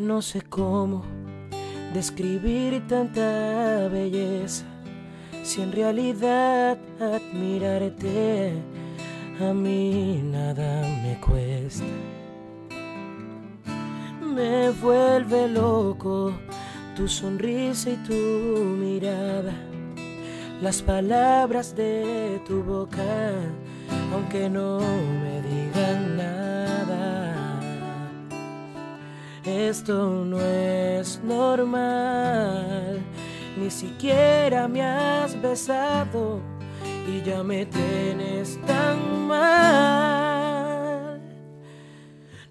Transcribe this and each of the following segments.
No sé cómo describir tanta belleza, si en realidad admirarte a mí nada me cuesta. Me vuelve loco tu sonrisa y tu mirada, las palabras de tu boca, aunque no me digan Esto no es normal, ni siquiera me has besado y ya me tienes tan mal.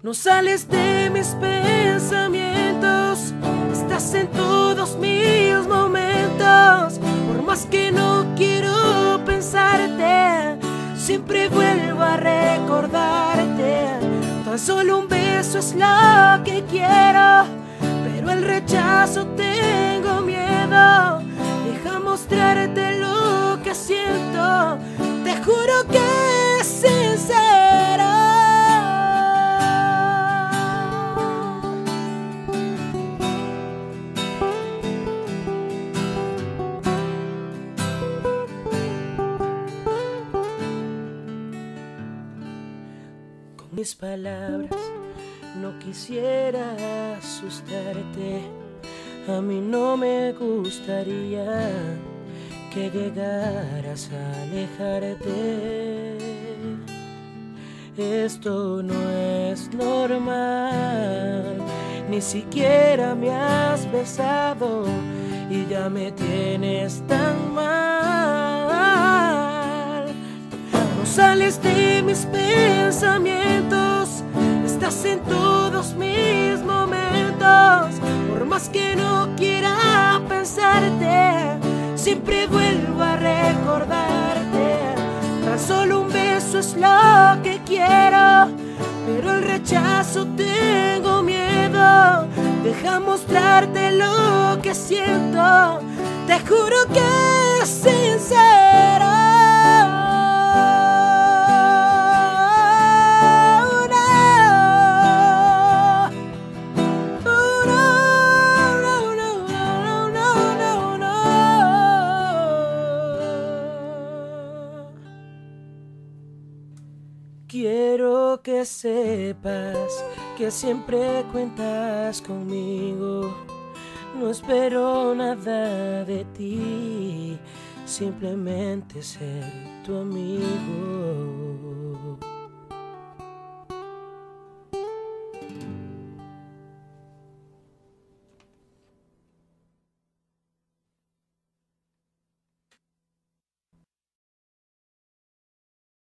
No sales de mis pensamientos, estás en todos mis momentos. Por más que no quiero pensarte, siempre vuelvo a recordarte. Tan solo un beso es lo que quiero, pero el rechazo tengo miedo. Deja mostrarte mis palabras no quisiera asustarte. A mí no me gustaría que llegaras a alejarte. Esto no es normal, ni siquiera me has besado y ya me tienes tan mal. No vuelvo a recordarte. Tan solo un beso es lo que quiero, pero el rechazo tengo miedo. Deja mostrarte lo que siento, te juro que es Quiero que sepas que siempre cuentas conmigo. No espero nada de ti, simplemente ser tu amigo.